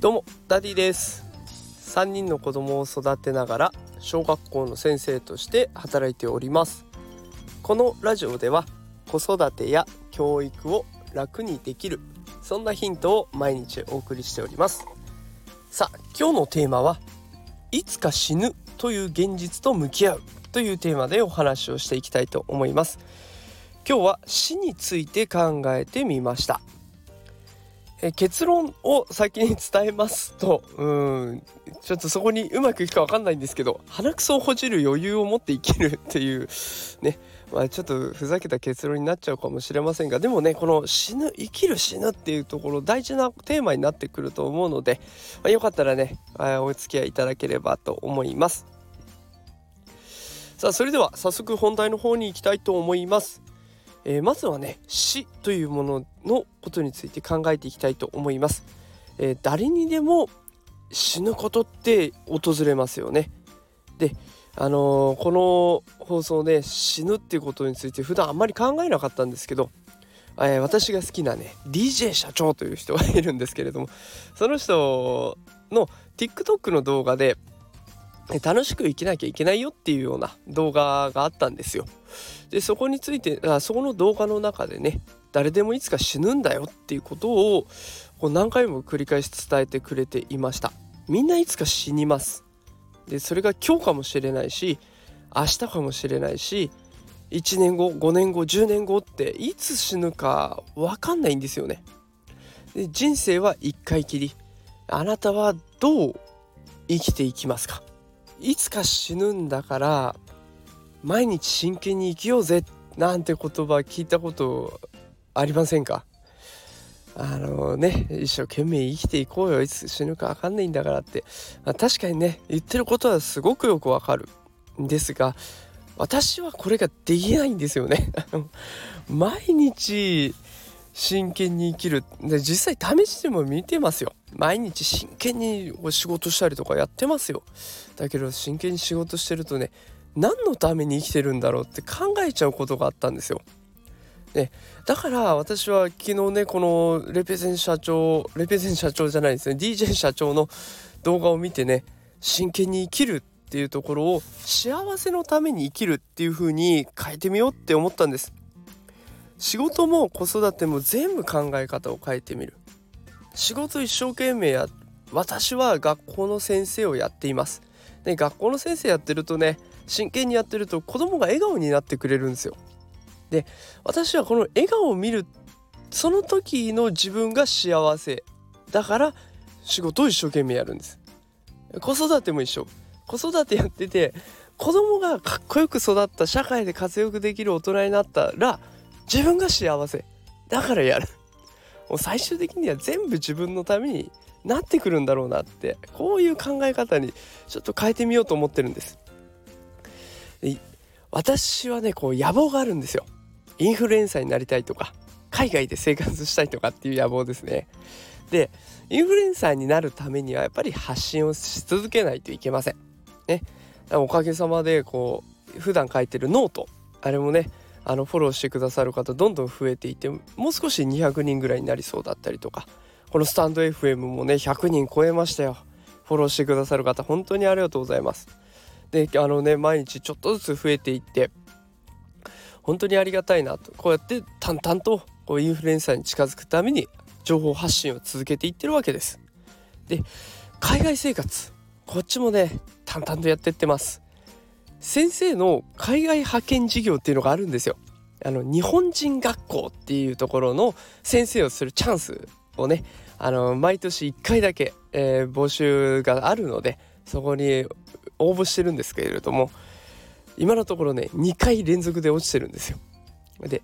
どうもダディです。3人の子供を育てながら小学校の先生として働いております。このラジオでは子育てや教育を楽にできるそんなヒントを毎日お送りしております。さあ今日のテーマはいつか死ぬという現実と向き合うというテーマでお話をしていきたいと思います。今日は死について考えてみました。え結論を先に伝えますとうんちょっとそこにうまくいくか分かんないんですけど鼻くそをほじる余裕を持って生きるっていうねまあちょっとふざけた結論になっちゃうかもしれませんがでもねこの死ぬ生きる死ぬっていうところ大事なテーマになってくると思うので、まあ、よかったらねお付き合いいただければと思います。さあそれでは早速本題の方に行きたいと思います。えー、まずはね死というもののことについて考えていきたいと思います、えー、誰にでも死ぬことって訪れますよね。であのー、この放送で死ぬっていうことについて普段あんまり考えなかったんですけど、え、私が好きなね DJ 社長という人がいるんですけれどもその人の TikTok の動画で楽しく生きなきゃいけないよっていうような動画があったんですよ。でそこについてあそこの動画の中でね誰でもいつか死ぬんだよっていうことをこう何回も繰り返し伝えてくれていました。みんないつか死にます。でそれが今日かもしれないし明日かもしれないし1年後5年後10年後っていつ死ぬか分かんないんですよね。で人生は一回きり。あなたはどう生きていきますか？いつか死ぬんだから毎日真剣に生きようぜなんて言葉聞いたことありませんか？あのね一生懸命生きていこうよいつ死ぬか分かんないんだからって、まあ、確かにね言ってることはすごくよくわかる。んですが私はこれができないんですよね。毎日真剣に生きる。で実際試しても見てますよ。毎日真剣に仕事したりとかやってますよ。だけど真剣に仕事してるとね何のために生きてるんだろうって考えちゃうことがあったんですよ。ね、だから私は昨日ねこのレペゼン社長レペゼン社長じゃないですね DJ 社長の動画を見てね真剣に生きるっていうところを幸せのために生きるっていう風に変えてみようって思ったんです。仕事も子育ても全部考え方を変えてみる。仕事一生懸命や私は学校の先生をやっています。で学校の先生やってるとね真剣にやってると子供が笑顔になってくれるんですよ。で私はこの笑顔を見るその時の自分が幸せ。だから仕事を一生懸命やるんです。子育ても一緒。子育てやってて子供がかっこよく育った社会で活躍できる大人になったら自分が幸せ。だからやる。もう最終的には全部自分のためになってくるんだろうなってこういう考え方にちょっと変えてみようと思ってるんです。私はねこう野望があるんですよ。インフルエンサーになりたいとか海外で生活したいとかっていう野望ですね。でインフルエンサーになるためにはやっぱり発信をし続けないといけません。ね。おかげさまでこう普段書いてるノートあれもねあのフォローしてくださる方どんどん増えていてもう少し200人ぐらいになりそうだったりとかこのスタンド FM もね100人超えましたよフォローしてくださる方本当にありがとうございますであのね毎日ちょっとずつ増えていって本当にありがたいなとこうやって淡々とこうインフルエンサーに近づくために情報発信を続けていってるわけです。で海外生活こっちもね淡々とやってってます。先生の海外派遣事業っていうのがあるんですよ。あの日本人学校っていうところの先生をするチャンスをねあの毎年1回だけ、えー、募集があるのでそこに応募してるんですけれども今のところね2回連続で落ちてるんですよ。で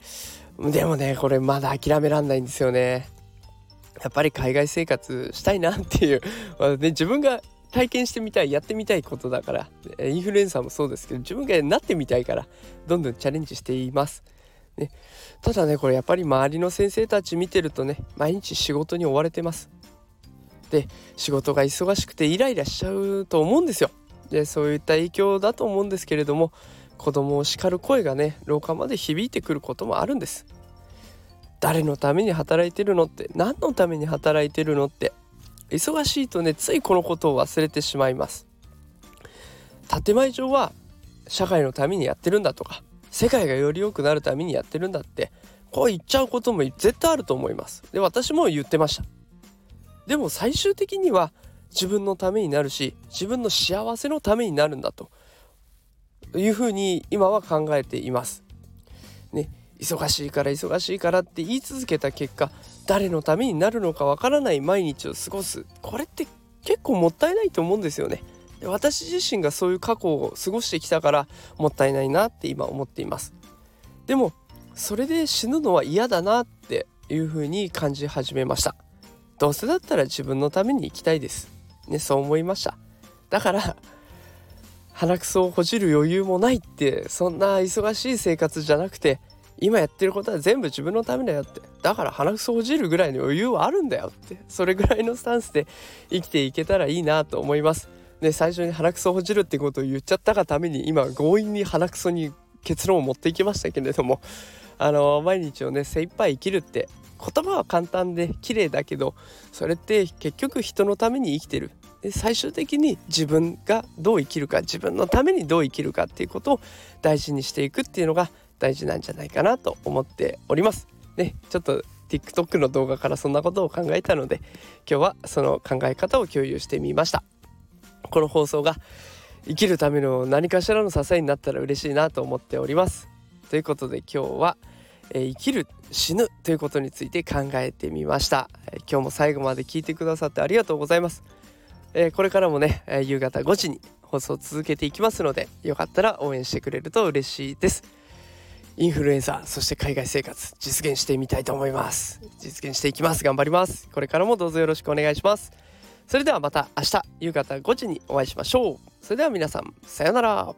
でもねこれまだ諦めらんないんですよね。やっぱり海外生活したいなっていう、まあね、自分が体験してみたいやってみたいことだからインフルエンサーもそうですけど自分がなってみたいからどんどんチャレンジしています。ね、ただねこれやっぱり周りの先生たち見てるとね毎日仕事に追われてます。で仕事が忙しくてイライラしちゃうと思うんですよ。でそういった影響だと思うんですけれども子供を叱る声がね廊下まで響いてくることもあるんです誰のために働いてるのって何のために働いてるのって忙しいとねついこのことを忘れてしまいます。建前上は社会のためにやってるんだとか世界がより良くなるためにやってるんだってこう言っちゃうことも絶対あると思います。で私も言ってました。でも最終的には自分のためになるし自分の幸せのためになるんだというふうに今は考えています。ね。忙しいから忙しいからって言い続けた結果誰のためになるのかわからない毎日を過ごす。これって結構もったいないと思うんですよね。私自身がそういう過去を過ごしてきたからもったいないなって今思っています。でもそれで死ぬのは嫌だなっていうふうに感じ始めました。どうせだったら自分のために生きたいです。ねそう思いました。だから鼻くそをほじる余裕もないってそんな忙しい生活じゃなくて今やってることは全部自分のためだよって。だから鼻くそほじるぐらいの余裕はあるんだよって。それぐらいのスタンスで生きていけたらいいなと思います。で最初に鼻くそほじるってことを言っちゃったがために今強引に鼻くそに結論を持っていきましたけれども。あの毎日をね精一杯生きるって言葉は簡単で綺麗だけどそれって結局人のために生きてる。で最終的に自分がどう生きるか自分のためにどう生きるかっていうことを大事にしていくっていうのが大事なんじゃないかなと思っております。ね、ちょっと TikTok の動画からそんなことを考えたので今日はその考え方を共有してみました。この放送が生きるための何かしらの支えになったら嬉しいなと思っております。ということで今日は、えー、生きる死ぬということについて考えてみました、えー、今日も最後まで聞いてくださってありがとうございます、えー、これからもね、え夕方5時に放送を続けていきますのでよかったら応援してくれると嬉しいですインフルエンサーそして海外生活実現してみたいと思います。実現していきます。頑張ります。これからもどうぞよろしくお願いします。それではまた明日夕方5時にお会いしましょう。それでは皆さんさようなら。